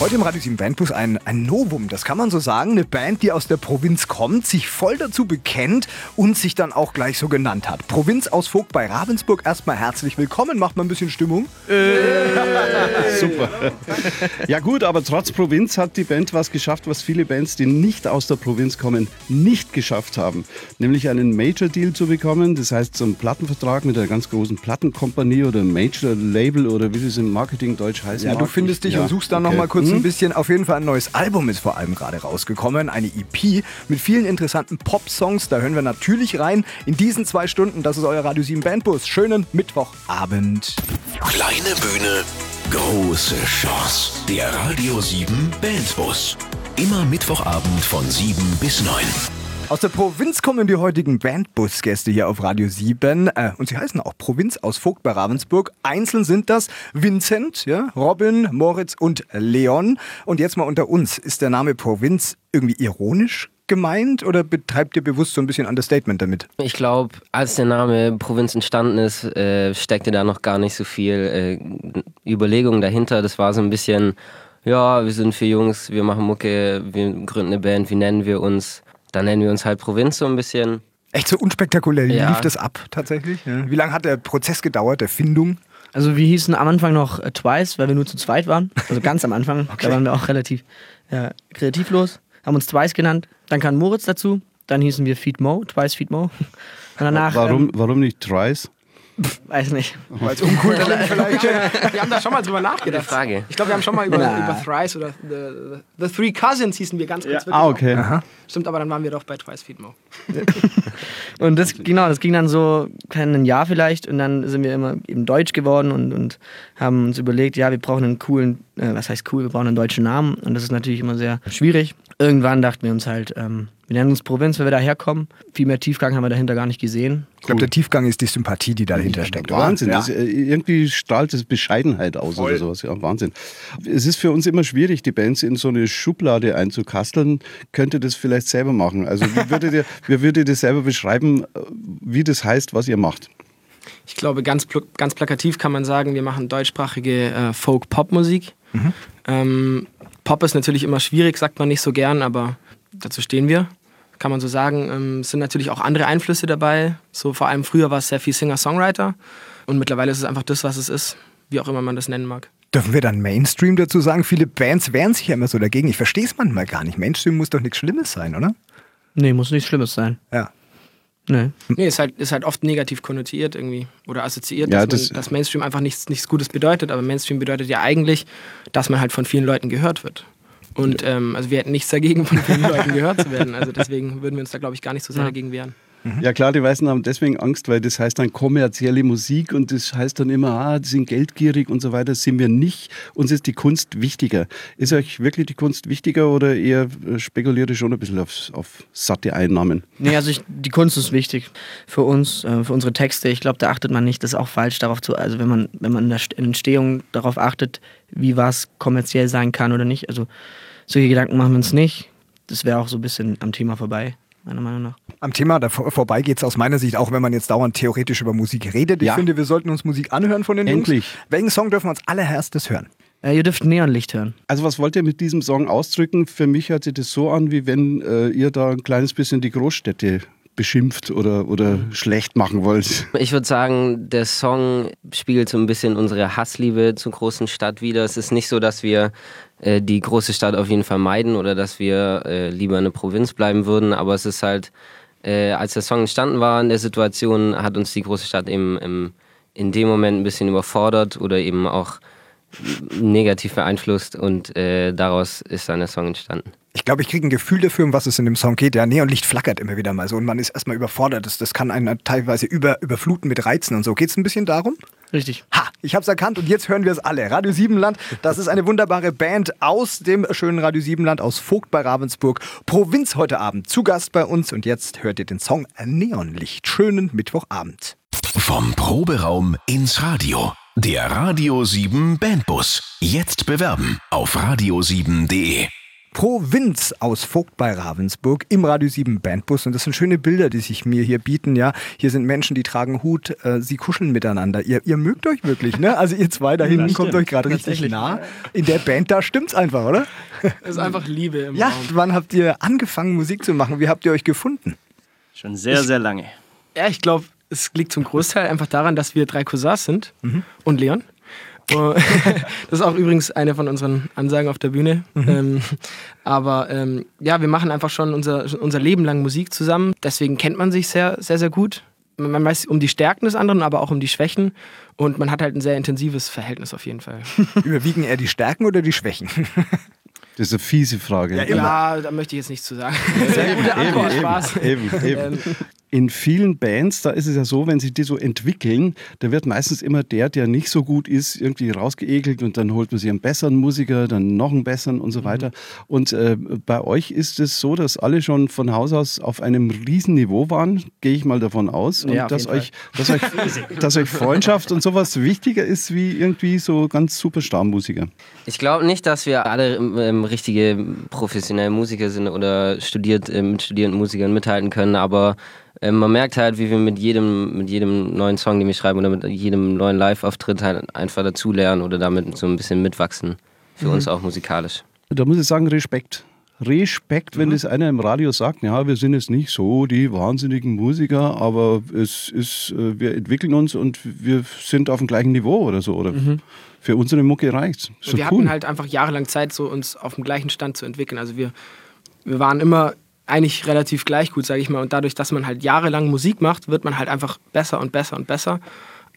Heute im Radio 7 Bandbus ein, ein Novum, das kann man so sagen. Eine Band, die aus der Provinz kommt, sich voll dazu bekennt und sich dann auch gleich so genannt hat. Provinz aus Vogt bei Ravensburg, erstmal herzlich willkommen. Macht mal ein bisschen Stimmung. Äh. Super. Ja gut, aber trotz Provinz hat die Band was geschafft, was viele Bands, die nicht aus der Provinz kommen, nicht geschafft haben. Nämlich einen Major-Deal zu bekommen. Das heißt, so einen Plattenvertrag mit einer ganz großen Plattenkompanie oder Major-Label oder wie es im Marketing-Deutsch heißt. Ja, du findest dich ja, und suchst dann okay. noch mal kurz Mhm. ein bisschen. Auf jeden Fall ein neues Album ist vor allem gerade rausgekommen. Eine EP mit vielen interessanten Pop-Songs. Da hören wir natürlich rein. In diesen zwei Stunden, das ist euer Radio 7 Bandbus. Schönen Mittwochabend. Kleine Bühne, große Chance. Der Radio 7 Bandbus. Immer Mittwochabend von 7 bis 9. Aus der Provinz kommen die heutigen Bandbus-Gäste hier auf Radio 7. Äh, und sie heißen auch Provinz aus Vogt bei Ravensburg. Einzeln sind das Vincent, ja, Robin, Moritz und Leon. Und jetzt mal unter uns. Ist der Name Provinz irgendwie ironisch gemeint oder betreibt ihr bewusst so ein bisschen Understatement damit? Ich glaube, als der Name Provinz entstanden ist, äh, steckte da noch gar nicht so viel äh, Überlegung dahinter. Das war so ein bisschen, ja, wir sind vier Jungs, wir machen Mucke, wir gründen eine Band, wie nennen wir uns? Dann nennen wir uns halt Provinz so ein bisschen. Echt so unspektakulär. Wie Ja. lief das ab tatsächlich? Ja. Wie lange hat der Prozess gedauert, der Findung? Also wir hießen am Anfang noch äh, Twice, weil wir nur zu zweit waren. Also ganz am Anfang. Da waren wir auch relativ ja, kreativlos. Haben uns Twice genannt. Dann kam Moritz dazu. Dann hießen wir Feed Mo, Twice Feed Mo. Und danach, Warum, Ähm, warum nicht Trice? Weiß nicht. Weil es uncool vielleicht. Wir haben da schon mal drüber nachgedacht. Frage. Ich glaube, wir haben schon mal über, Na. über Thrice oder the, the, Three Cousins hießen wir ganz kurz. wirklich Ah, okay. Stimmt, aber dann waren wir doch bei Twice Feed Mo. Und das, genau, das ging dann so kein Jahr vielleicht. Und dann sind wir immer eben deutsch geworden und, und haben uns überlegt, ja, wir brauchen einen coolen, äh, was heißt cool, wir brauchen einen deutschen Namen. Und das ist natürlich immer sehr schwierig. Irgendwann dachten wir uns halt, ähm, wir nennen uns Provinz, weil wir daherkommen. Viel mehr Tiefgang haben wir dahinter gar nicht gesehen. Ich glaube, der Tiefgang ist die Sympathie, die dahinter steckt. Wahnsinn. Ja. Das, äh, irgendwie strahlt es Bescheidenheit aus oder sowas. Ja, Wahnsinn. Es ist für uns immer schwierig, die Bands in so eine Schublade einzukasteln. Könnte das vielleicht selber machen? Also wie würdet ihr, wie würdet ihr selber beschreiben, äh, wie das heißt, was ihr macht? Ich glaube, ganz, pl ganz plakativ kann man sagen, wir machen deutschsprachige äh, Folk-Pop-Musik. Ähm, Pop ist natürlich immer schwierig, sagt man nicht so gern, aber dazu stehen wir. Kann man so sagen. Ähm, es sind natürlich auch andere Einflüsse dabei. So vor allem früher war es sehr viel Singer-Songwriter. Und mittlerweile ist es einfach das, was es ist. Wie auch immer man das nennen mag. Dürfen wir dann Mainstream dazu sagen? Viele Bands wehren sich ja immer so dagegen. Ich verstehe es manchmal gar nicht. Mainstream muss doch nichts Schlimmes sein, oder? Nee, muss nichts Schlimmes sein. Ja. Nee. Nee, ist halt, ist halt oft negativ konnotiert irgendwie oder assoziiert, Ja, dass, das- man, dass Mainstream einfach nichts, nichts Gutes bedeutet. Aber Mainstream bedeutet ja eigentlich, dass man halt von vielen Leuten gehört wird. Und ähm, also wir hätten nichts dagegen, von vielen Leuten gehört zu werden. Also deswegen würden wir uns da, glaube ich, gar nicht so sehr Ja. dagegen wehren. Ja klar, die Weißen haben deswegen Angst, weil das heißt dann kommerzielle Musik und das heißt dann immer, ah, die sind geldgierig und so weiter. Das sind wir nicht. Uns ist die Kunst wichtiger. Ist euch wirklich die Kunst wichtiger oder eher äh, spekuliert ihr schon ein bisschen auf, auf satte Einnahmen? Nee, also ich, die Kunst ist wichtig für uns, äh, für unsere Texte. Ich glaube, da achtet man nicht, das ist auch falsch darauf zu, also wenn man, wenn man in der St- Entstehung darauf achtet, wie was kommerziell sein kann oder nicht. Also solche Gedanken machen wir uns nicht. Das wäre auch so ein bisschen am Thema vorbei, meiner Meinung nach. Am Thema davor, vorbei geht es aus meiner Sicht, auch wenn man jetzt dauernd theoretisch über Musik redet. Ich Ja. finde, wir sollten uns Musik anhören von den Endlich. Jungs. Welchen Song dürfen wir als allererstes hören? Äh, ihr dürft Neonlicht hören. Also was wollt ihr mit diesem Song ausdrücken? Für mich hört sich das so an, wie wenn äh, ihr da ein kleines bisschen die Großstädte beschimpft oder, oder schlecht machen wollt. Ich würde sagen, der Song spiegelt so ein bisschen unsere Hassliebe zur großen Stadt wider. Es ist nicht so, dass wir äh, die große Stadt auf jeden Fall meiden oder dass wir äh, lieber in der Provinz bleiben würden, aber es ist halt, äh, als der Song entstanden war in der Situation, hat uns die große Stadt eben im, in dem Moment ein bisschen überfordert oder eben auch negativ beeinflusst und äh, daraus ist dann der Song entstanden. Ich glaube, ich kriege ein Gefühl dafür, um was es in dem Song geht. Ja, Neonlicht flackert immer wieder mal so und man ist erstmal überfordert. Das, das kann einen teilweise über, überfluten mit Reizen und so. Geht es ein bisschen darum? Richtig. Ha, ich hab's erkannt und jetzt hören wir es alle. Radio Siebenland, das ist eine wunderbare Band aus dem schönen Radio Siebenland, aus Vogt bei Ravensburg. Provinz heute Abend zu Gast bei uns und jetzt hört ihr den Song Neonlicht. Schönen Mittwochabend. Vom Proberaum ins Radio. Der Radio 7 Bandbus. Jetzt bewerben auf radio7.de. Provinz aus Vogt bei Ravensburg im Radio 7 Bandbus. Und das sind schöne Bilder, die sich mir hier bieten. Ja, hier sind Menschen, die tragen Hut, äh, sie kuscheln miteinander. Ihr, ihr mögt euch wirklich, ne? Also ihr zwei da hinten kommt euch gerade richtig nah. In der Band da stimmt's einfach, oder? Es ist einfach Liebe im Ja, Raum. wann habt ihr angefangen, Musik zu machen? Wie habt ihr euch gefunden? Schon sehr, sehr lange. Ja, ich glaube, es liegt zum Großteil einfach daran, dass wir drei Cousins sind und Leon. Das ist auch übrigens eine von unseren Ansagen auf der Bühne. Ähm, aber ähm, ja, wir machen einfach schon unser, unser Leben lang Musik zusammen. Deswegen kennt man sich sehr, sehr, sehr gut. Man weiß um die Stärken des anderen, aber auch um die Schwächen. Und man hat halt ein sehr intensives Verhältnis auf jeden Fall. Überwiegen eher die Stärken oder die Schwächen? Das ist eine fiese Frage. Ja, da möchte ich jetzt nichts zu sagen. Sehr gute Antwort, Spaß. Eben, eben. Ähm, In vielen Bands, da ist es ja so, wenn sich die so entwickeln, da wird meistens immer der, der nicht so gut ist, irgendwie rausgeekelt und dann holt man sich einen besseren Musiker, dann noch einen besseren und so Mhm. weiter. Und äh, bei euch ist es so, dass alle schon von Haus aus auf einem riesen Niveau waren, gehe ich mal davon aus. Und Ja, auf dass, euch, dass, euch, dass euch Freundschaft und sowas wichtiger ist wie irgendwie so ganz super Starmusiker. Ich glaube nicht, dass wir alle ähm, richtige professionelle Musiker sind oder studiert, äh, mit studierenden Musikern mithalten können, aber ähm, man merkt halt, wie wir mit jedem, mit jedem neuen Song, den wir schreiben oder mit jedem neuen Live-Auftritt halt einfach dazulernen oder damit so ein bisschen mitwachsen. Für uns auch musikalisch. Da muss ich sagen, Respekt. Respekt, wenn das einer im Radio sagt, ja, wir sind jetzt nicht so die wahnsinnigen Musiker, aber es ist, äh, wir entwickeln uns und wir sind auf dem gleichen Niveau oder so. Oder für unsere Mucke reicht's. Und wir cool. hatten halt einfach jahrelang Zeit, so uns auf dem gleichen Stand zu entwickeln. Also wir, wir waren immer eigentlich relativ gleich gut, sage ich mal. Und dadurch, dass man halt jahrelang Musik macht, wird man halt einfach besser und besser und besser.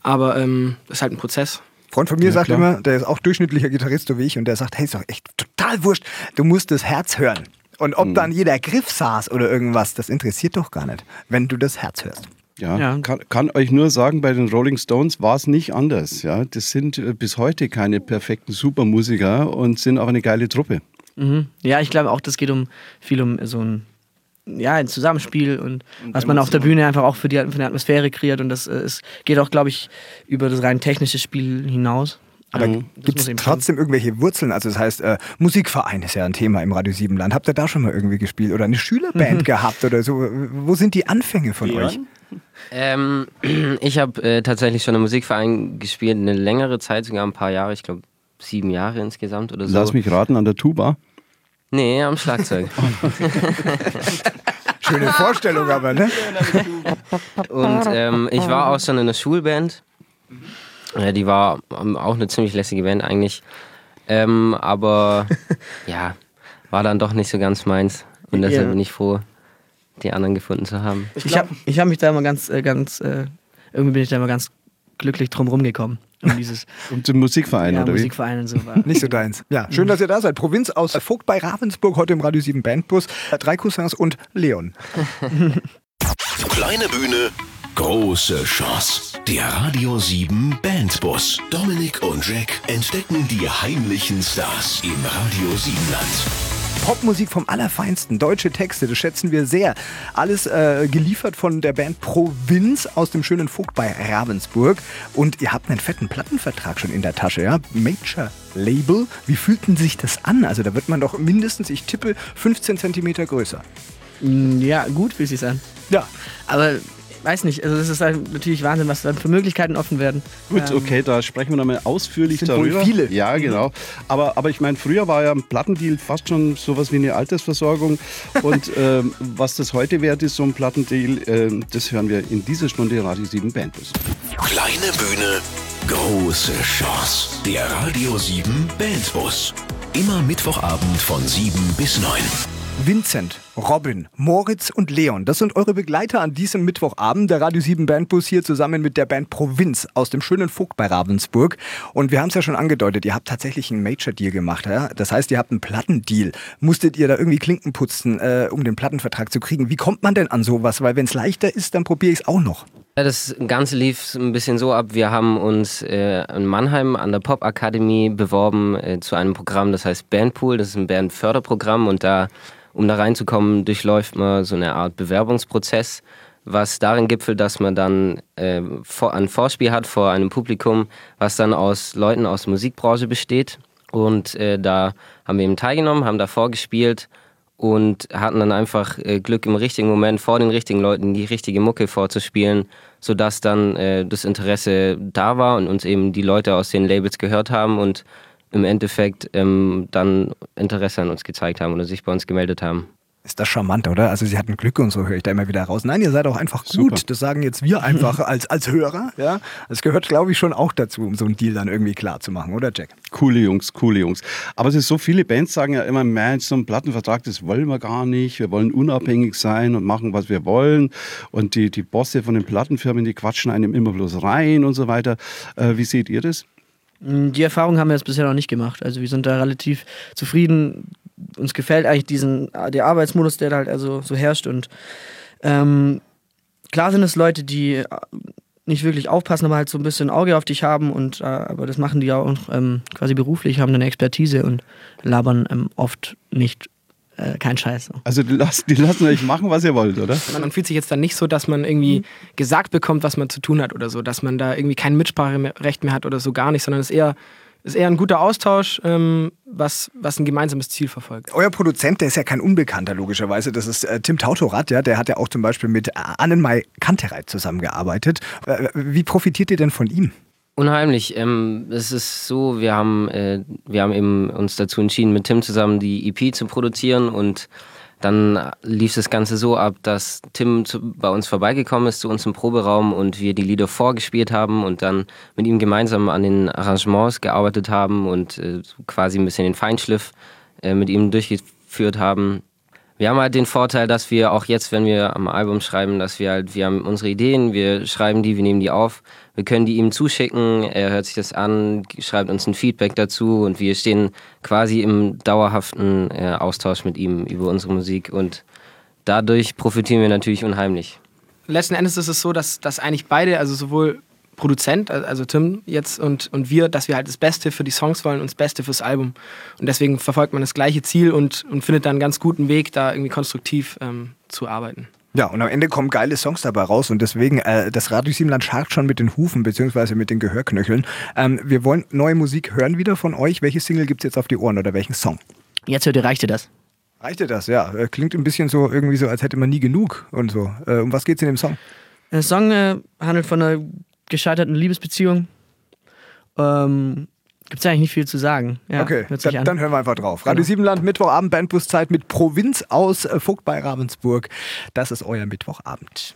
Aber ähm, das ist halt ein Prozess. Freund von mir Ja, sagt klar. immer, der ist auch durchschnittlicher Gitarrist, so wie ich, und der sagt, hey, ist doch echt total wurscht, du musst das Herz hören. Und ob dann jeder Griff saß oder irgendwas, das interessiert doch gar nicht, wenn du das Herz hörst. Ja, Ja. Kann, kann euch nur sagen, bei den Rolling Stones war es nicht anders. Ja, das sind äh, bis heute keine perfekten Supermusiker und sind aber eine geile Truppe. Mhm. Ja, ich glaube auch, das geht um viel um so ein ja, ein Zusammenspiel und was man auf der Bühne einfach auch für die, für die Atmosphäre kreiert und das äh, es geht auch, glaube ich, über das rein technische Spiel hinaus. Aber das gibt es trotzdem irgendwelche Wurzeln? Also das heißt, äh, Musikverein ist ja ein Thema im Radio Siebenland. Habt ihr da schon mal irgendwie gespielt oder eine Schülerband gehabt oder so? Wo sind die Anfänge von euch? Ähm, ich habe äh, tatsächlich schon im Musikverein gespielt, eine längere Zeit, sogar ein paar Jahre, ich glaube sieben Jahre insgesamt oder so. Lass mich raten, an der Tuba. Nee, am Schlagzeug. Schöne Vorstellung aber, ne? Und ähm, ich war auch schon in einer Schulband. Ja, die war ähm, auch eine ziemlich lässige Band eigentlich. Ähm, aber ja, war dann doch nicht so ganz meins. Und deshalb Ja. bin ich froh, die anderen gefunden zu haben. Ich habe ich hab mich da immer ganz, äh, ganz, äh, irgendwie bin ich da immer ganz glücklich drum rumgekommen. Um dieses Und im Musikverein, ja, oder wie? Musikverein und so war. Nicht so deins. Ja, schön, dass ihr da seid. Provinz aus Vogt bei Ravensburg, heute im Radio 7 Bandbus. Drei Cousins und Leon. Kleine Bühne, große Chance. Der Radio 7 Bandbus. Dominik und Jack entdecken die heimlichen Stars im Radio 7 Land. Popmusik vom Allerfeinsten, deutsche Texte, das schätzen wir sehr. Alles äh, geliefert von der Band Provinz aus dem schönen Vogt bei Ravensburg. Und ihr habt einen fetten Plattenvertrag schon in der Tasche, ja? Major Label. Wie fühlt denn sich das an? Also da wird man doch mindestens, ich tippe, 15 Zentimeter größer. Mm, Ja, gut fühlt sich an. Ja. Aber weiß nicht, also es ist halt natürlich Wahnsinn, was dann für Möglichkeiten offen werden. Gut, Ähm, okay, da sprechen wir nochmal ausführlich Sind wohl darüber. viele. Ja, genau. Aber, aber ich meine, früher war ja ein Plattendeal fast schon sowas wie eine Altersversorgung. Und ähm, was das heute wert ist, so ein Plattendeal, ähm, das hören wir in dieser Stunde Radio 7 Bandbus. Kleine Bühne, große Chance. Der Radio 7 Bandbus. Immer Mittwochabend von 7 bis 9. Vincent, Robin, Moritz und Leon, das sind eure Begleiter an diesem Mittwochabend. Der Radio 7 Bandbus hier zusammen mit der Band Provinz aus dem schönen Vogt bei Ravensburg. Und wir haben es ja schon angedeutet, ihr habt tatsächlich einen Major-Deal gemacht. Ja? Das heißt, ihr habt einen Plattendeal. Musstet ihr da irgendwie Klinken putzen, äh, um den Plattenvertrag zu kriegen? Wie kommt man denn an sowas? Weil wenn es leichter ist, dann probiere ich es auch noch. Ja, das Ganze lief ein bisschen so ab. Wir haben uns äh, in Mannheim an der Pop Akademie beworben äh, zu einem Programm, das heißt Bandpool. Das ist ein Bandförderprogramm und da, um da reinzukommen, durchläuft man so eine Art Bewerbungsprozess, was darin gipfelt, dass man dann äh, vor, ein Vorspiel hat vor einem Publikum, was dann aus Leuten aus der Musikbranche besteht. Und äh, da haben wir eben teilgenommen, haben da vorgespielt und hatten dann einfach äh, Glück im richtigen Moment vor den richtigen Leuten die richtige Mucke vorzuspielen, sodass dann äh, das Interesse da war und uns eben die Leute aus den Labels gehört haben und im Endeffekt ähm, dann Interesse an uns gezeigt haben oder sich bei uns gemeldet haben. Ist das charmant, oder? Also sie hatten Glück und so höre ich da immer wieder raus. Nein, ihr seid auch einfach gut. Super. Das sagen jetzt wir einfach als, als Hörer. Ja, Das gehört, glaube ich, schon auch dazu, um so einen Deal dann irgendwie klar zu machen, oder Jack? Coole Jungs, coole Jungs. Aber es ist so, viele Bands sagen ja immer, Mensch, so einen Plattenvertrag, das wollen wir gar nicht. Wir wollen unabhängig sein und machen, was wir wollen. Und die, die Bosse von den Plattenfirmen, die quatschen einem immer bloß rein und so weiter. Äh, wie seht ihr das? Die Erfahrung haben wir jetzt bisher noch nicht gemacht. Also wir sind da relativ zufrieden. Uns gefällt eigentlich diesen, der Arbeitsmodus, der da halt also so herrscht. Und ähm, klar sind es Leute, die äh, nicht wirklich aufpassen, aber halt so ein bisschen Auge auf dich haben. Und äh, aber das machen die ja auch ähm, quasi beruflich, haben eine Expertise und labern ähm, oft nicht äh, kein Scheiß. So. Also die lassen, die lassen euch machen, was ihr wollt, oder? Man, man fühlt sich jetzt dann nicht so, dass man irgendwie gesagt bekommt, was man zu tun hat oder so, dass man da irgendwie kein Mitspracherecht mehr hat oder so gar nicht, sondern es ist eher, ist eher ein guter Austausch, ähm, was, was ein gemeinsames Ziel verfolgt. Euer Produzent, der ist ja kein Unbekannter, logischerweise. Das ist äh, Tim Tautorat, ja. Der hat ja auch zum Beispiel mit Annenmai Kantereit zusammengearbeitet. Äh, wie profitiert ihr denn von ihm? Unheimlich. Ähm, es ist so, wir haben, äh, wir haben eben uns dazu entschieden, mit Tim zusammen die EP zu produzieren und dann lief das Ganze so ab, dass Tim zu, bei uns vorbeigekommen ist zu uns im Proberaum und wir die Lieder vorgespielt haben und dann mit ihm gemeinsam an den Arrangements gearbeitet haben und äh, quasi ein bisschen den Feinschliff äh, mit ihm durchgeführt haben. Wir haben halt den Vorteil, dass wir auch jetzt, wenn wir am Album schreiben, dass wir halt, wir haben unsere Ideen, wir schreiben die, wir nehmen die auf, wir können die ihm zuschicken, er hört sich das an, schreibt uns ein Feedback dazu und wir stehen quasi im dauerhaften äh, Austausch mit ihm über unsere Musik und dadurch profitieren wir natürlich unheimlich. Letzten Endes ist es so, dass, dass eigentlich beide, also sowohl Produzent, also Tim jetzt und, und wir, dass wir halt das Beste für die Songs wollen und das Beste fürs Album. Und deswegen verfolgt man das gleiche Ziel und, und findet dann einen ganz guten Weg, da irgendwie konstruktiv ähm, zu arbeiten. Ja, und am Ende kommen geile Songs dabei raus und deswegen, äh, das Radio Siebenland scharrt schon mit den Hufen beziehungsweise mit den Gehörknöcheln. Ähm, wir wollen neue Musik hören wieder von euch. Welche Single gibt es jetzt auf die Ohren oder welchen Song? Jetzt hört ihr, reicht dir das? Reicht dir das? Ja, äh, klingt ein bisschen so irgendwie so, als hätte man nie genug und so. Äh, um was geht's in dem Song? Der Song äh, handelt von einer gescheiterten Liebesbeziehung. Ähm, Gibt es eigentlich nicht viel zu sagen. Ja, okay, dann, an. dann hören wir einfach drauf. Radio Siebenland, Mittwochabend, Bandbuszeit mit Provinz aus äh, Vogt bei Ravensburg. Das ist euer Mittwochabend.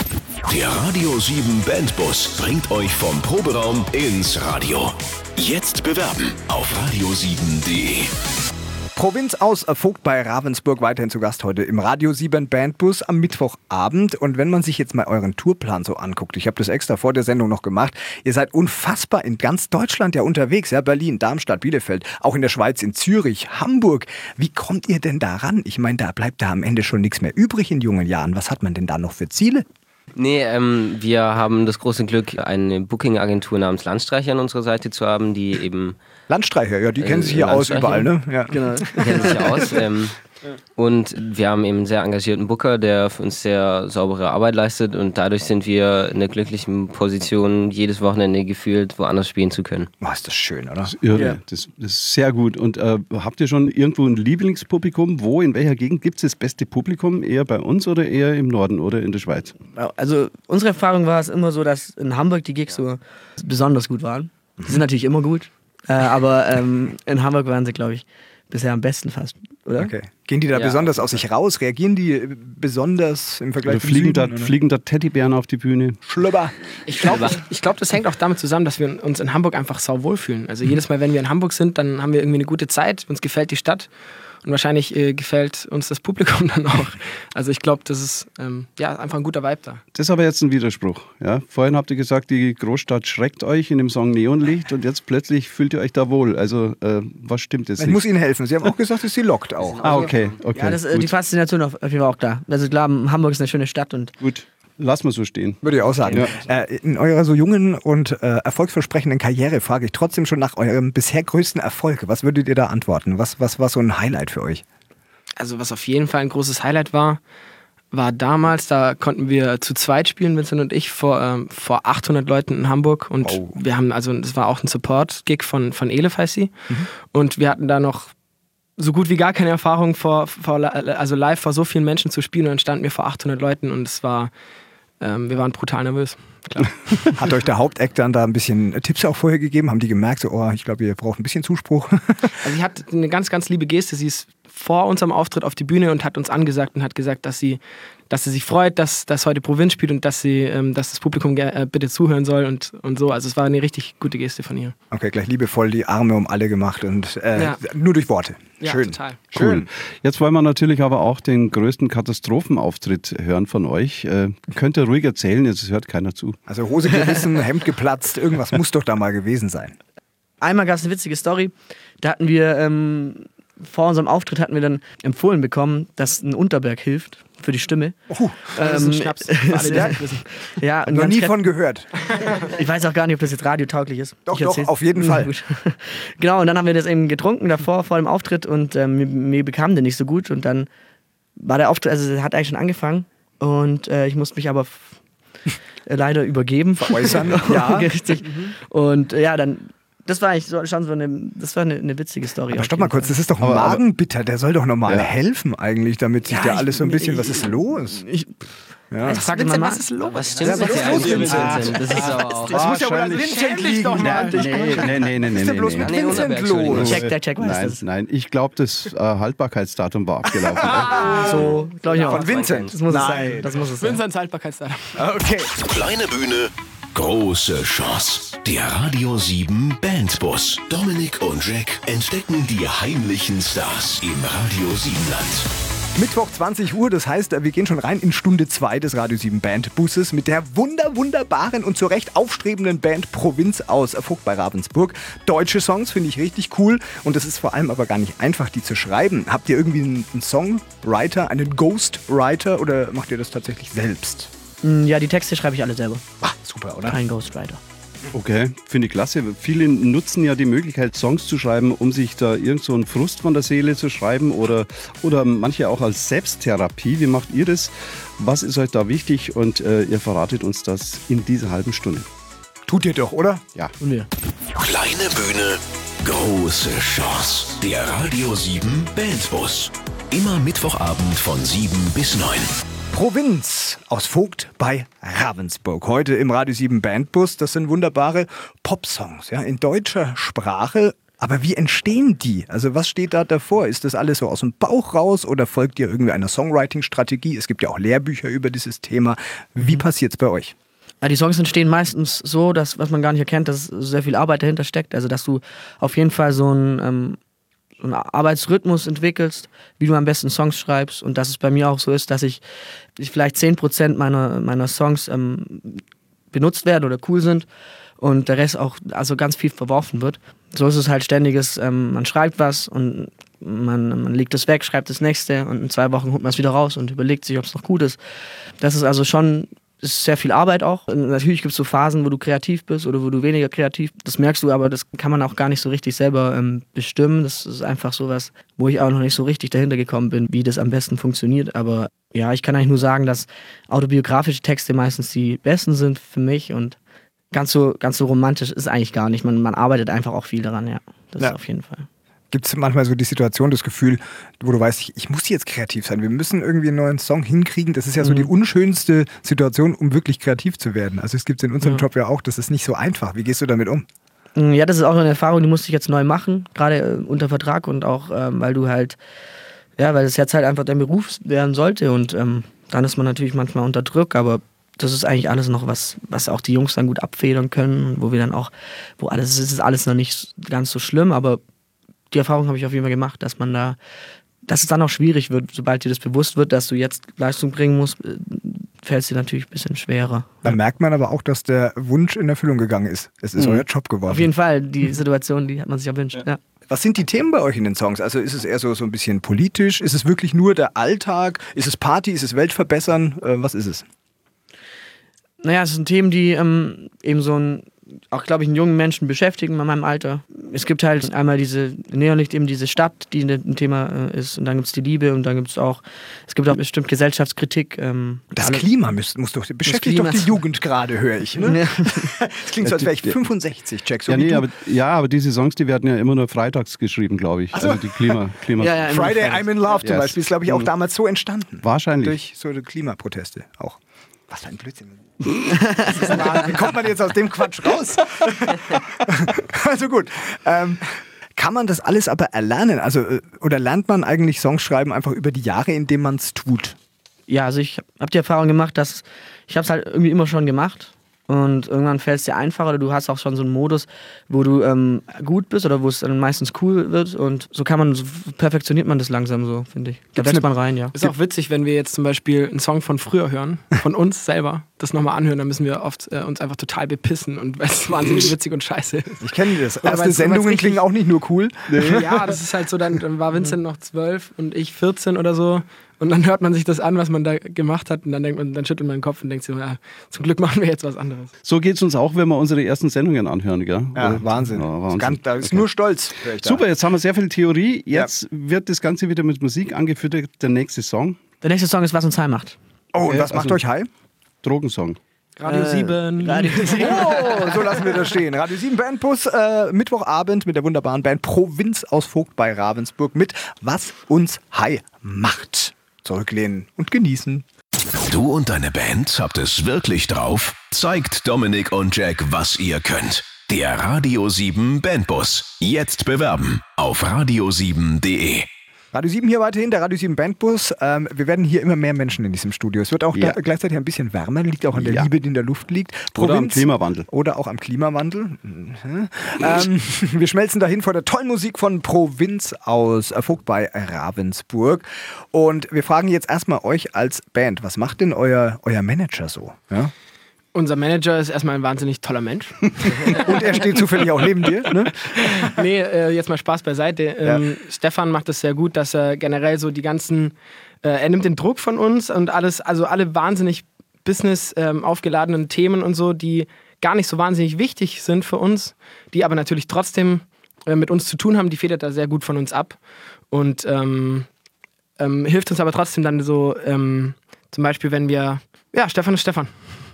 Der Radio 7 Bandbus bringt euch vom Proberaum ins Radio. Jetzt bewerben auf radio7.de. Provinz aus äh, Vogt bei Ravensburg weiterhin zu Gast heute im Radio 7 Bandbus am Mittwochabend. Und wenn man sich jetzt mal euren Tourplan so anguckt, ich habe das extra vor der Sendung noch gemacht, ihr seid unfassbar in ganz Deutschland ja unterwegs, ja, Berlin, Darmstadt, Bielefeld, auch in der Schweiz, in Zürich, Hamburg. Wie kommt ihr denn da ran? Ich meine, da bleibt da am Ende schon nichts mehr übrig in jungen Jahren. Was hat man denn da noch für Ziele? Nee, ähm, wir haben das große Glück, eine Booking-Agentur namens Landstreicher an unserer Seite zu haben, die eben Landstreicher, ja, die kennen Äh, sich hier aus überall, ne? Ja. Genau. kennen sich aus. Ähm, und wir haben eben einen sehr engagierten Booker, der für uns sehr saubere Arbeit leistet und dadurch sind wir in der glücklichen Position, jedes Wochenende gefühlt woanders spielen zu können. Oh, ist das schön, oder? Irre. Ja. Das, das ist sehr gut. Und äh, habt ihr schon irgendwo ein Lieblingspublikum? Wo, in welcher Gegend gibt es das beste Publikum? Eher bei uns oder eher im Norden oder in der Schweiz? Also unsere Erfahrung war es immer so, dass in Hamburg die Gigs so besonders gut waren. Die sind natürlich immer gut, äh, aber ähm, in Hamburg waren sie, glaube ich, bisher am besten fast, oder? Okay. Gehen die da Ja. besonders aus sich raus? Reagieren die besonders im Vergleich zum fliegen, da, fliegen da Teddybären auf die Bühne? Schlüpper. Ich glaube, ich glaub, das hängt auch damit zusammen, dass wir uns in Hamburg einfach sau wohlfühlen. Also jedes Mal, wenn wir in Hamburg sind, dann haben wir irgendwie eine gute Zeit, uns gefällt die Stadt und wahrscheinlich äh, gefällt uns das Publikum dann auch. Also ich glaube, das ist ähm, ja, einfach ein guter Vibe da. Das ist aber jetzt ein Widerspruch. Ja? Vorhin habt ihr gesagt, die Großstadt schreckt euch in dem Song Neonlicht und jetzt plötzlich fühlt ihr euch da wohl. Also äh, was stimmt jetzt Ich nicht? muss Ihnen helfen. Sie haben auch gesagt, dass sie lockt auch. ah, okay. okay Ja, das, äh, die Faszination auf, auf jeden Fall auch da. Also klar, Hamburg ist eine schöne Stadt und gut, lass mal so stehen. Würde ich auch sagen. Äh, in eurer so jungen und äh, erfolgsversprechenden Karriere frage ich trotzdem schon nach eurem bisher größten Erfolg. Was würdet ihr da antworten? Was, was war so ein Highlight für euch? Also was auf jeden Fall ein großes Highlight war, war damals, da konnten wir zu zweit spielen, Vincent und ich, vor, ähm, vor 800 Leuten in Hamburg. Und Oh. wir haben, also das war auch ein Support-Gig von, von Elef heißt sie. Und wir hatten da noch so gut wie gar keine Erfahrung, vor, vor, also live vor so vielen Menschen zu spielen. Und dann standen wir vor 800 Leuten und es war, ähm, wir waren brutal nervös. Klar. Hat euch der Hauptact dann da ein bisschen Tipps auch vorher gegeben? Haben die gemerkt, so, oh, ich glaube, ihr braucht ein bisschen Zuspruch? Also sie hat eine ganz, ganz liebe Geste. Sie ist vor unserem Auftritt auf die Bühne und hat uns angesagt und hat gesagt, dass sie, dass sie sich freut, dass, dass heute Provinz spielt und dass sie, ähm, dass das Publikum äh, bitte zuhören soll und, und so. Also es war eine richtig gute Geste von ihr. Okay, gleich liebevoll die Arme um alle gemacht und äh, Ja. nur durch Worte. Ja, Schön. total. Cool. Jetzt wollen wir natürlich aber auch den größten Katastrophenauftritt hören von euch. Äh, könnt ihr ruhig erzählen, jetzt hört keiner zu. Also Hose gerissen, Hemd geplatzt, irgendwas muss doch da mal gewesen sein. Einmal gab es eine witzige Story. Da hatten wir ähm, vor unserem Auftritt hatten wir dann empfohlen bekommen, dass ein Unterberg hilft für die Stimme. Das ist ein Schnaps. Alle, die ja, Noch nie von gehört. Ich weiß auch gar nicht, ob das jetzt radiotauglich ist. Doch, doch, auf jeden Fall. Genau, und dann haben wir das eben getrunken davor, vor dem Auftritt und ähm, mir, mir bekam der nicht so gut und dann war der Auftritt, also er hat eigentlich schon angefangen und äh, ich musste mich aber leider übergeben. Veräußern, ja. Richtig. Und äh, ja, dann, das war eigentlich so, schon so eine, das war eine, eine witzige Story. Aber auf stopp mal kurz, Fall. das ist doch Aber- Magenbitter. Der soll doch normal Ja. helfen eigentlich, damit sich Ja, da ich- alles so ein bisschen, was ich- ist los? Ich, Ja. sag mal, mal. Was stimmt Ja, mit was dir ist los, eigentlich, Vincent? Vincent? Das ist aber auch. Das muss ja wohl an Vincent liegen. Nee, nee, nee, nee, Was ist denn bloß mit Nee, Vincent los? Check, der Check Nein, nein, ich glaube, das äh, Haltbarkeitsdatum war abgelaufen. So, glaube ich auch. Von Vincent. Das muss es Nein. sein. Das muss es sein. Vincents Haltbarkeitsdatum. Okay. Kleine Bühne, große Chance. Der Radio 7 Bandbus. Dominik und Jack entdecken die heimlichen Stars im Radio 7 Land. Mittwoch 20 Uhr, das heißt, wir gehen schon rein in Stunde 2 des Radio 7 Bandbusses mit der wunder, wunderbaren und zu Recht aufstrebenden Band Provinz aus Vogt bei Ravensburg. Deutsche Songs finde ich richtig cool und es ist vor allem aber gar nicht einfach, die zu schreiben. Habt ihr irgendwie einen Songwriter, einen Ghostwriter oder macht ihr das tatsächlich selbst? Mm, Ja, die Texte schreibe ich alle selber. Ah, super, oder? Kein Ghostwriter. Okay, finde ich klasse. Viele nutzen ja die Möglichkeit, Songs zu schreiben, um sich da irgend so einen Frust von der Seele zu schreiben oder, oder manche auch als Selbsttherapie. Wie macht ihr das? Was ist euch da wichtig? Und äh, ihr verratet uns das in dieser halben Stunde. Tut ihr doch, oder? Ja. Und wir. Kleine Bühne, große Chance. Der Radio 7 Bandbus. Immer Mittwochabend von 7 bis 9. Provinz aus Vogt bei Ravensburg. Heute im Radio 7 Bandbus. Das sind wunderbare Popsongs ja, in deutscher Sprache. Aber wie entstehen die? Also was steht da davor? Ist das alles so aus dem Bauch raus oder folgt ihr irgendwie einer Songwriting-Strategie? Es gibt ja auch Lehrbücher über dieses Thema. Wie passiert's bei euch? Die Songs entstehen meistens so, dass, was man gar nicht erkennt, dass sehr viel Arbeit dahinter steckt. Also, dass du auf jeden Fall so einen, ähm, einen Arbeitsrhythmus entwickelst, wie du am besten Songs schreibst. Und dass es bei mir auch so ist, dass ich, ich vielleicht 10% meiner, meiner Songs ähm, benutzt werden oder cool sind und der Rest auch, also ganz viel verworfen wird. So ist es halt ständiges, ähm, man schreibt was und man, man legt es weg, schreibt das nächste und in zwei Wochen holt man es wieder raus und überlegt sich, ob es noch gut ist. Das ist also schon ist sehr viel Arbeit auch. Natürlich gibt es so Phasen, wo du kreativ bist oder wo du weniger kreativ. Das merkst du, aber das kann man auch gar nicht so richtig selber ähm, bestimmen. Das ist einfach sowas, wo ich auch noch nicht so richtig dahinter gekommen bin, wie das am besten funktioniert. Aber ja, ich kann eigentlich nur sagen, dass autobiografische Texte meistens die besten sind für mich und ganz so, ganz so romantisch ist eigentlich gar nicht. Man, man arbeitet einfach auch viel daran, ja. Das Ja. ist auf jeden Fall. Gibt es manchmal so die Situation, das Gefühl, wo du weißt, ich, ich muss jetzt kreativ sein. Wir müssen irgendwie einen neuen Song hinkriegen. Das ist ja so die unschönste Situation, um wirklich kreativ zu werden. Also es gibt in unserem Job ja auch, das ist nicht so einfach. Wie gehst du damit um? Mm, Ja, das ist auch eine Erfahrung, die musste ich jetzt neu machen, gerade äh, unter Vertrag und auch, ähm, weil du halt, ja, weil es jetzt halt einfach dein Beruf werden sollte und ähm, dann ist man natürlich manchmal unter Druck, aber das ist eigentlich alles noch was, was auch die Jungs dann gut abfedern können, wo wir dann auch, wo alles, es ist alles noch nicht ganz so schlimm, aber die Erfahrung habe ich auf jeden Fall gemacht, dass man da, dass es dann auch schwierig wird, sobald dir das bewusst wird, dass du jetzt Leistung bringen musst, äh, fällt es dir natürlich ein bisschen schwerer. Dann merkt man aber auch, dass der Wunsch in Erfüllung gegangen ist. Es ist euer Job geworden. Auf jeden Fall, die Situation, die hat man sich erwünscht. Ja. Was sind die Themen bei euch in den Songs? Also ist es eher so, so ein bisschen politisch? Ist es wirklich nur der Alltag? Ist es Party? Ist es Weltverbessern? Äh, was ist es? Naja, es sind Themen, die ähm, eben so ein, auch, glaube ich, einen jungen Menschen beschäftigen in meinem Alter. Es gibt halt einmal diese Neonlicht, eben diese Stadt, die ein Thema äh, ist, und dann gibt es die Liebe und dann gibt es auch, es gibt auch bestimmt Gesellschaftskritik. Ähm, Das Klima müsst, muss doch, beschäftigt doch die Jugend gerade, höre ich. Ne? Ja. Das klingt so, als wäre ich 65, Jack. So ja, nee, aber, ja, aber diese Songs, die werden ja immer nur freitags geschrieben, glaube ich. Also die Klima, Klima Ja, ja, Friday. I'm in Love zum Yes. Beispiel ist, glaube ich, auch Mhm. damals so entstanden. Wahrscheinlich. Durch so die Klimaproteste auch. Was für ein Blödsinn. Wie kommt man jetzt aus dem Quatsch raus? also gut. Ähm, kann man das alles aber erlernen? Also, äh, oder lernt man eigentlich Songs schreiben einfach über die Jahre, indem man es tut? Ja, also ich habe die Erfahrung gemacht, dass ich habe es halt irgendwie immer schon gemacht und irgendwann fällt es dir einfacher oder du hast auch schon so einen Modus, wo du ähm, gut bist oder wo es dann meistens cool wird und so kann man, so perfektioniert man das langsam so, finde ich. Da wächst man rein, ja. Ist auch witzig, wenn wir jetzt zum Beispiel einen Song von früher hören, von uns selber, das nochmal anhören, dann müssen wir oft äh, uns einfach total bepissen und weil es wahnsinnig witzig und scheiße ist. Ich kenne das. Ja, Erste weil's- Sendungen klingen auch nicht nur cool. Ja, das ist halt so, dann, dann war Vincent noch zwölf und ich 14 oder so. Und dann hört man sich das an, was man da gemacht hat, und dann denkt man, dann schüttelt man den Kopf und denkt sich, ja, zum Glück machen wir jetzt was anderes. So geht es uns auch, wenn wir unsere ersten Sendungen anhören, gell? Ja, Oder? Wahnsinn. Ja, Das Wahnsinn. Ganz, da ist Okay. nur Stolz. Super, jetzt haben wir sehr viel Theorie. Jetzt wird das Ganze wieder mit Musik angeführt. Der nächste Song, Der nächste Song ist Was uns heim macht. Oh, und Ja, was macht also- euch high? Drogensong. Radio Äh, 7. Radio Oh, so lassen wir das stehen. Radio 7 Bandbus, äh, Mittwochabend mit der wunderbaren Band Provinz aus Vogt bei Ravensburg mit Was uns high macht. Zurücklehnen und genießen. Du und deine Band habt es wirklich drauf? Zeigt Dominik und Jack, was ihr könnt. Der Radio 7 Bandbus. Jetzt bewerben auf radio7.de. Radio 7 hier weiterhin, der Radio 7 Bandbus. Ähm, wir werden hier immer mehr Menschen in diesem Studio. Es wird auch Ja. gleichzeitig ein bisschen wärmer, liegt auch an der Ja. Liebe, die in der Luft liegt. Oder am Provinz- Klimawandel. Oder auch am Klimawandel. Mhm. ähm, wir schmelzen dahin vor der tollen Musik von Provinz aus äh, Vogt bei Ravensburg. Und wir fragen jetzt erstmal euch als Band, was macht denn euer, euer Manager so? Ja? Unser Manager ist erstmal ein wahnsinnig toller Mensch. Und er steht zufällig auch neben dir. Ne? nee, äh, jetzt mal Spaß beiseite. Ähm, Stefan macht es sehr gut, dass er generell so die ganzen, äh, er nimmt den Druck von uns und alles, also alle wahnsinnig Business ähm, aufgeladenen Themen und so, die gar nicht so wahnsinnig wichtig sind für uns, die aber natürlich trotzdem äh, mit uns zu tun haben, die federt da sehr gut von uns ab und ähm, ähm, hilft uns aber trotzdem dann so, ähm, zum Beispiel, wenn wir, ja, Stefan ist Stefan.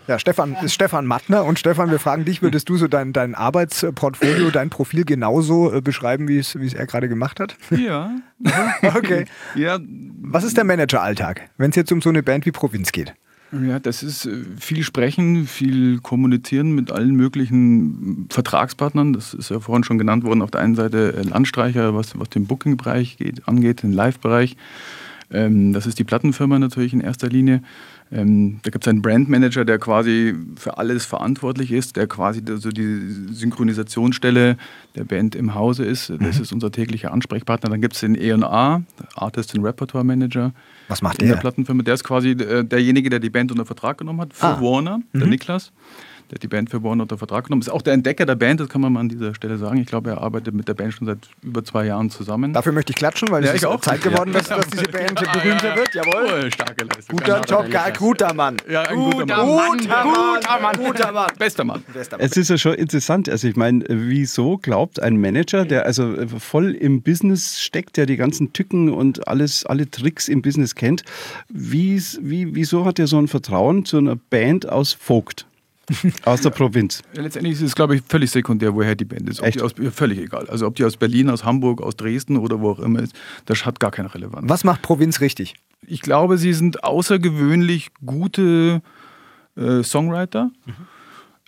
Ja, Stefan ist Stefan Mattner. Und Stefan, wir fragen dich, würdest du so dein, dein Arbeitsportfolio, dein Profil genauso äh, beschreiben, wie es, wie es er gerade gemacht hat? Ja. Okay. Ja, Was ist der Manageralltag, wenn es jetzt um so eine Band wie Provinz geht? ja, das ist äh, viel sprechen, viel kommunizieren mit allen möglichen Vertragspartnern. Das ist ja vorhin schon genannt worden. Auf der einen Seite äh, Landstreicher, was, was den Booking-Bereich geht, angeht, den Live-Bereich. Ähm, das ist die Plattenfirma natürlich in erster Linie. Ähm, da gibt es einen Brandmanager, der quasi für alles verantwortlich ist, der quasi so die Synchronisationsstelle der Band im Hause ist. Das ist unser täglicher Ansprechpartner. Dann gibt es den E&A, Artist and Repertoire Manager. Was macht In der der? Plattenfirma. Der ist quasi äh, derjenige, der die Band unter Vertrag genommen hat für Ah. Warner, der Niklas. Der hat die Band für Warner unter Vertrag genommen. Ist auch der Entdecker der Band, das kann man mal an dieser Stelle sagen. Ich glaube, er arbeitet mit der Band schon seit über zwei Jahren zusammen. Dafür möchte ich klatschen, weil Ja, es ist auch. Zeit geworden, dass, dass diese Band berühmter wird. Jawohl. Oh, starke Leistung. Guter Job, geil, guter Mann. Ja, ein guter Mann. Guter Mann. Guter Mann. Bester Mann. Es ist ja schon interessant. Also ich meine, wieso glaubt ein Manager, der also voll im Business steckt, der die ganzen Tücken und alles, alle Tricks im Business kennt, wie, wie, wieso hat er so ein Vertrauen zu einer Band aus Vogt? Aus der Provinz. Ja, Letztendlich ist es, glaube ich, völlig sekundär, woher die Band ist. Echt? aus, völlig egal. Also ob die aus Berlin, aus Hamburg, aus Dresden oder wo auch immer ist, das hat gar keine Relevanz. Was macht Provinz richtig? Ich glaube, sie sind außergewöhnlich gute äh, Songwriter.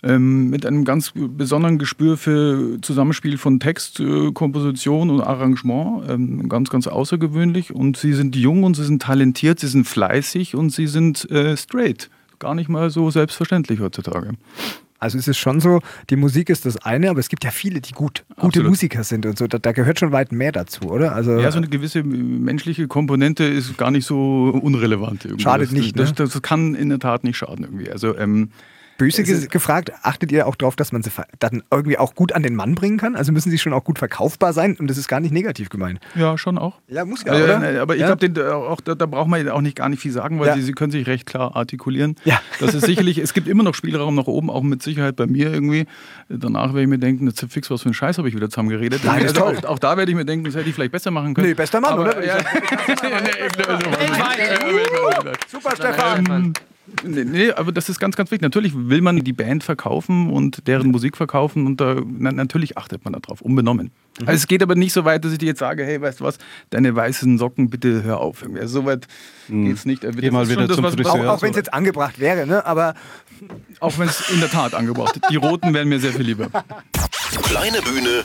Ähm, mit einem ganz besonderen Gespür für Zusammenspiel von Text, äh, Komposition und Arrangement. Ähm, ganz, ganz außergewöhnlich. Und sie sind jung und sie sind talentiert, sie sind fleißig und sie sind äh, straight. Gar nicht mal so selbstverständlich heutzutage. Also es ist schon so, die Musik ist das eine, aber es gibt ja viele, die gut, gute Absolut. Musiker sind und so. Da, da gehört schon weit mehr dazu, oder? Also Ja, so eine gewisse menschliche Komponente ist gar nicht so unrelevant. Irgendwie. Schadet das, nicht, Das, ne? das kann in der Tat nicht schaden irgendwie. Also ähm, Böse ge gefragt, achtet ihr auch darauf, dass man sie dann irgendwie auch gut an den Mann bringen kann? Also müssen sie schon auch gut verkaufbar sein und das ist gar nicht negativ gemeint. Ja, schon auch. Ja, muss ja, Ja, ja, aber ich Ja. glaube, auch da, da braucht man auch nicht gar nicht viel sagen, weil Ja. sie, sie können sich recht klar artikulieren. Ja. Das ist sicherlich, es gibt immer noch Spielraum nach oben, auch mit Sicherheit bei mir irgendwie. Danach werde ich mir denken, jetzt fix, was für ein Scheiß habe ich wieder zusammengeredet. Nein, das ist also auch, auch da werde ich mir denken, das hätte ich vielleicht besser machen können. Nee, bester Mann, aber, oder? Ja, Super, Stefan. Nee, nee, aber das ist ganz, ganz wichtig. Natürlich will man die Band verkaufen und deren Musik verkaufen und da, na, natürlich achtet man darauf, unbenommen. Also es geht aber nicht so weit, dass ich dir jetzt sage, hey, weißt du was, deine weißen Socken, bitte hör auf. Irgendwie. Also so weit geht's nicht. Also Geh das mal wieder das, zum was- Friseur. Auch, auch wenn es jetzt angebracht wäre, ne? aber Auch wenn es in der Tat angebracht ist. Die roten wären mir sehr viel lieber. Kleine Bühne,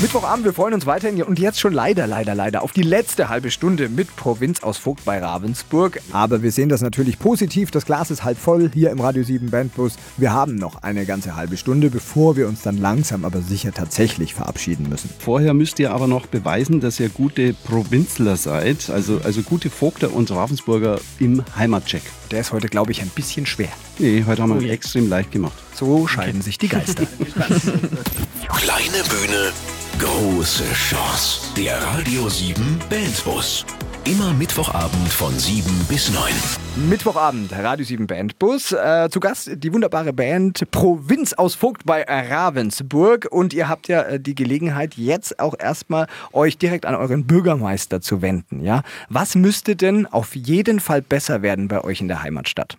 Mittwochabend, wir freuen uns weiterhin und jetzt schon leider, leider, leider auf die letzte halbe Stunde mit Provinz aus Vogt bei Ravensburg. Aber wir sehen das natürlich positiv. Das Glas ist halb voll hier im Radio 7 Bandbus. Wir haben noch eine ganze halbe Stunde, bevor wir uns dann langsam aber sicher tatsächlich verabschieden müssen. Vorher müsst ihr aber noch beweisen, dass ihr gute Provinzler seid, also, also gute Vogter und Ravensburger im Heimatcheck. Der ist heute, glaube ich, ein bisschen schwer. Nee, heute haben wir ihn extrem leicht gemacht. So scheiden sich die Geister. Kleine Bühne, große Chance. Der Radio 7 Bandbus. Immer Mittwochabend von 7 bis 9. Mittwochabend, Radio 7 Bandbus. Äh, zu Gast die wunderbare Band Provinz aus Vogt bei Ravensburg. Und ihr habt ja äh, die Gelegenheit, jetzt auch erstmal euch direkt an euren Bürgermeister zu wenden. Ja? Was müsste denn auf jeden Fall besser werden bei euch in der Heimatstadt?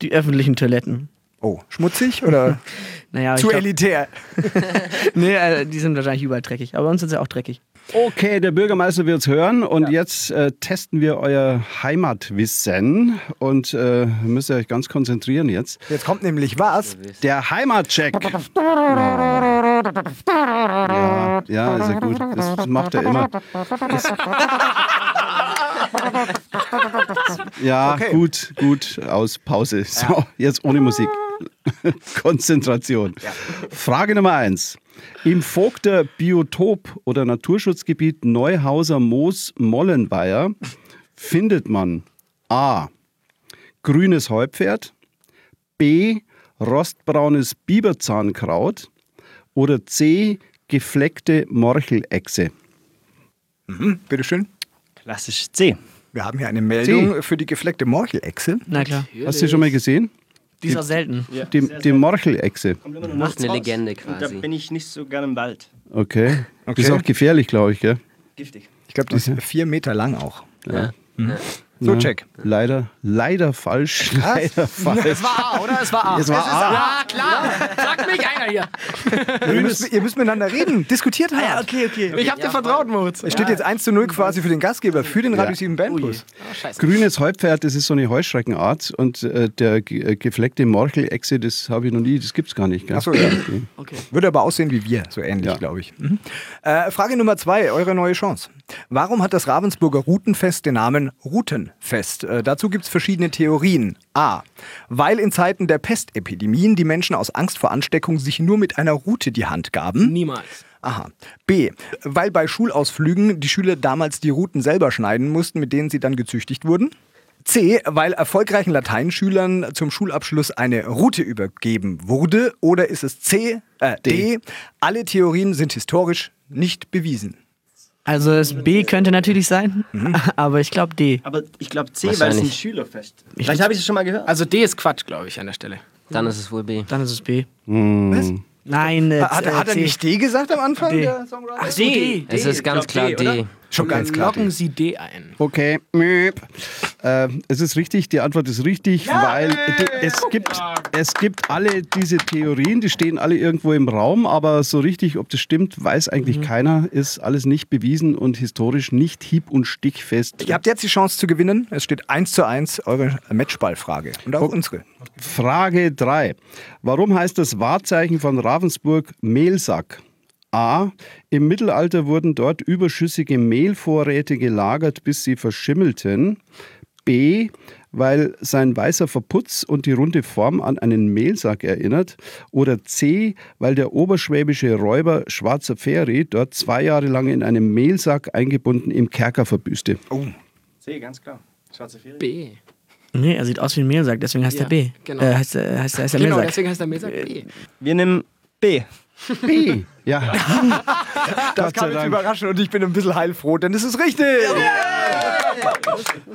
Die öffentlichen Toiletten. Oh, schmutzig oder Naja, zu glaub, elitär? nee, äh, die sind wahrscheinlich überall dreckig. Aber bei uns sind sie auch dreckig. Okay, der Bürgermeister wird's hören und jetzt äh, testen wir euer Heimatwissen und äh, müsst ihr euch ganz konzentrieren jetzt. Jetzt kommt nämlich was. Der Heimatcheck. Ja, ja, ist ja gut. Das, das macht er immer. Das, ja, Okay. gut, gut. Aus Pause. So, jetzt ohne Musik. Konzentration. Frage Nummer eins. Im Vogter Biotop oder Naturschutzgebiet Neuhauser Moos Mollenweier findet man A. grünes Heupferd, B. rostbraunes Biberzahnskraut oder C. gefleckte Morchelechse. Bitteschön. Klassisch C. Wir haben hier eine Meldung für die gefleckte Morchelechse. Na klar. Hast du schon mal gesehen? Die ist auch selten. Die, die Morchelechse. Macht eine raus. Legende Und da quasi. bin ich nicht so gerne im Wald. Okay. Okay. Ist auch gefährlich, glaube ich, gell? Giftig. Ich glaube, die ist vier Meter lang auch. Ja. So, Ja. Check. Leider, leider falsch. Leider falsch. Es war A, oder? Es war A. Es war A. Ja, klar. Sagt mich einer hier. Ihr müsst, ihr müsst miteinander reden. Diskutiert halt. Ja, okay, okay. Ich hab dir vertraut, Moritz. Es steht jetzt 1 zu 0 quasi für den Gastgeber, für den Radio 7 Bandbus. Grünes Heupferd, das ist so eine Heuschreckenart und äh, der äh, gefleckte Morchelechse, das habe ich noch nie, das gibt's gar nicht. Gell? Achso, ja. okay. Würde aber aussehen wie wir, so ähnlich, Ja. glaube ich. Mhm. Äh, Frage Nummer zwei, eure neue Chance. Warum hat das Ravensburger Routenfest den Namen Routenfest? Äh, dazu gibt es verschiedene Theorien. A. Weil in Zeiten der Pestepidemien die Menschen aus Angst vor Ansteckung sich nur mit einer Route die Hand gaben. Niemals. Aha. B. Weil bei Schulausflügen die Schüler damals die Routen selber schneiden mussten, mit denen sie dann gezüchtigt wurden. C. Weil erfolgreichen Lateinschülern zum Schulabschluss eine Route übergeben wurde. Oder ist es C. Äh, D. Alle Theorien sind historisch nicht bewiesen. Also das B könnte natürlich sein, aber ich glaube D. Aber ich glaube C, weil es ein. Schülerfest. Vielleicht habe ich es schon mal gehört. Also D ist Quatsch, glaube ich, an der Stelle. Dann ist es wohl B. Dann ist es B. Was? Nein, äh, Hat, äh, hat er nicht D gesagt am Anfang? D. Der Songwriter? Ach, D. Es ist ganz klar D? D. Schon ganz klar. Locken Sie D ein. Okay. Äh, es ist richtig, die Antwort ist richtig, weil die, es, gibt, es gibt alle diese Theorien, die stehen alle irgendwo im Raum, aber so richtig, ob das stimmt, weiß eigentlich keiner, ist alles nicht bewiesen und historisch nicht hieb- und stichfest. Ihr habt jetzt die Chance zu gewinnen. Es steht 1 zu 1 eure Matchballfrage. Und auch unsere. Frage 3. Warum heißt das Wahrzeichen von Ravensburg Mehlsack? A. Im Mittelalter wurden dort überschüssige Mehlvorräte gelagert, bis sie verschimmelten. B. weil sein weißer Verputz und die runde Form an einen Mehlsack erinnert. Oder C, weil der oberschwäbische Räuber Schwarzer Feri dort zwei Jahre lang in einem Mehlsack eingebunden im Kerker verbüßte. Oh. C, ganz klar. Schwarze Ferie. B. Nee, er sieht aus wie ein Mehlsack, deswegen heißt Ja, er B. genau. Äh, heißt, heißt, heißt er Genau, Mehlsack. deswegen heißt der Mehlsack B. Wir nehmen B. B. Ja. Das kam jetzt Dank. überraschen und ich bin ein bisschen heilfroh, denn es ist richtig.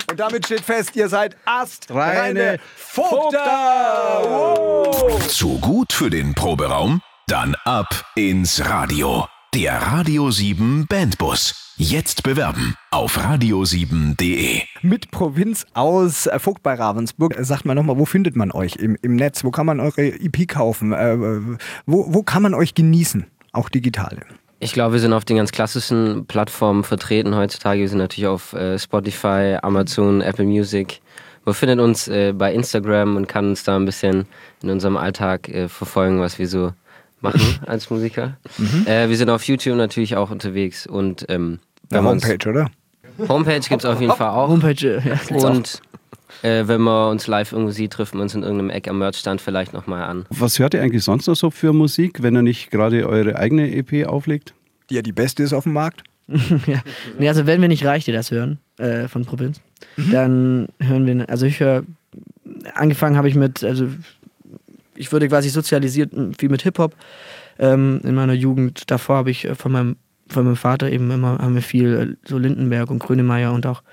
Und damit steht fest, ihr seid astreine Vogter. Wow. Zu gut für den Proberaum? Dann ab ins Radio. Der Radio 7 Bandbus. Jetzt bewerben auf radio7.de. Mit Provinz aus äh, Vogt bei Ravensburg. Äh, Sagt mal nochmal, wo findet man euch im, im Netz? Wo kann man eure EP kaufen? Äh, wo, wo kann man euch genießen? Auch digitale. Ich glaube, wir sind auf den ganz klassischen Plattformen vertreten heutzutage. Wir sind natürlich auf äh, Spotify, Amazon, Apple Music. Man findet uns äh, bei Instagram und kann uns da ein bisschen in unserem Alltag äh, verfolgen, was wir so machen als Musiker. Äh, wir sind auf YouTube natürlich auch unterwegs und ähm, uns- Homepage, oder? Homepage gibt es auf jeden Fall auch. Homepage, ja. Und äh, wenn man uns live irgendwo sieht, trifft man uns in irgendeinem Eck am Merchstand vielleicht nochmal an. Was hört ihr eigentlich sonst noch so für Musik, wenn ihr nicht gerade eure eigene EP auflegt? Die ja die beste ist auf dem Markt. ja. Nee, also wenn wir nicht reicht, ihr das hören, äh, von Provinz, dann hören wir, also ich höre, angefangen habe ich mit, also ich wurde quasi sozialisiert viel mit Hip-Hop ähm, in meiner Jugend. Davor habe ich äh, von meinem, von meinem Vater eben immer, haben wir viel äh, so Lindenberg und Grönemeyer und auch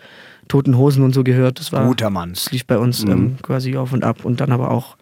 Toten Hosen und so gehört. Das war, Guter Mann. das lief bei uns ähm, quasi auf und ab und dann aber auch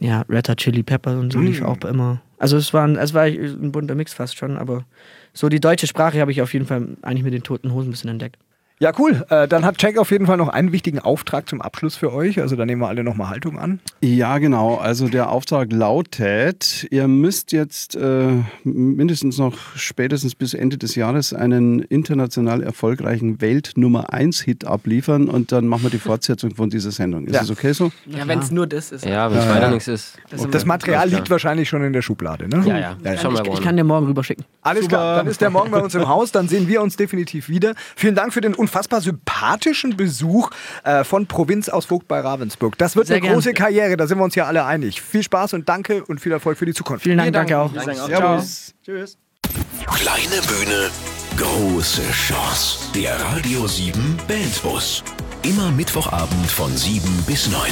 ja, Red Hot Chili Pepper und so lief auch immer. Also es war, ein, es war ein bunter Mix fast schon, aber so die deutsche Sprache habe ich auf jeden Fall eigentlich mit den Toten Hosen ein bisschen entdeckt. Ja, cool. Äh, dann hat Jack auf jeden Fall noch einen wichtigen Auftrag zum Abschluss für euch. Also da nehmen wir alle nochmal Haltung an. Ja, genau. Also der Auftrag lautet, ihr müsst jetzt äh, mindestens noch spätestens bis Ende des Jahres einen international erfolgreichen Welt-Nummer 1-Hit abliefern und dann machen wir die Fortsetzung von dieser Sendung. Ist Ja. das okay so? Ja, wenn es nur das ist. Ja, wenn es weiter nichts ist. Und das Material liegt wahrscheinlich schon in der Schublade, ne? Ja, ja. Schau mal, Ich, ich kann dir morgen rüberschicken. Alles klar, dann ist der morgen bei uns im Haus, dann sehen wir uns definitiv wieder. Vielen Dank für den unfassbar sympathischen Besuch äh, von Provinz aus Vogt bei Ravensburg. Das wird Sehr eine gern. große Karriere, da sind wir uns ja alle einig. Viel Spaß und danke und viel Erfolg für die Zukunft. Vielen Dank, danke auch. Sagen auch Servus. Tschüss. Kleine Bühne, große Chance. Der Radio 7 Bandbus. Immer Mittwochabend von 7 bis 9.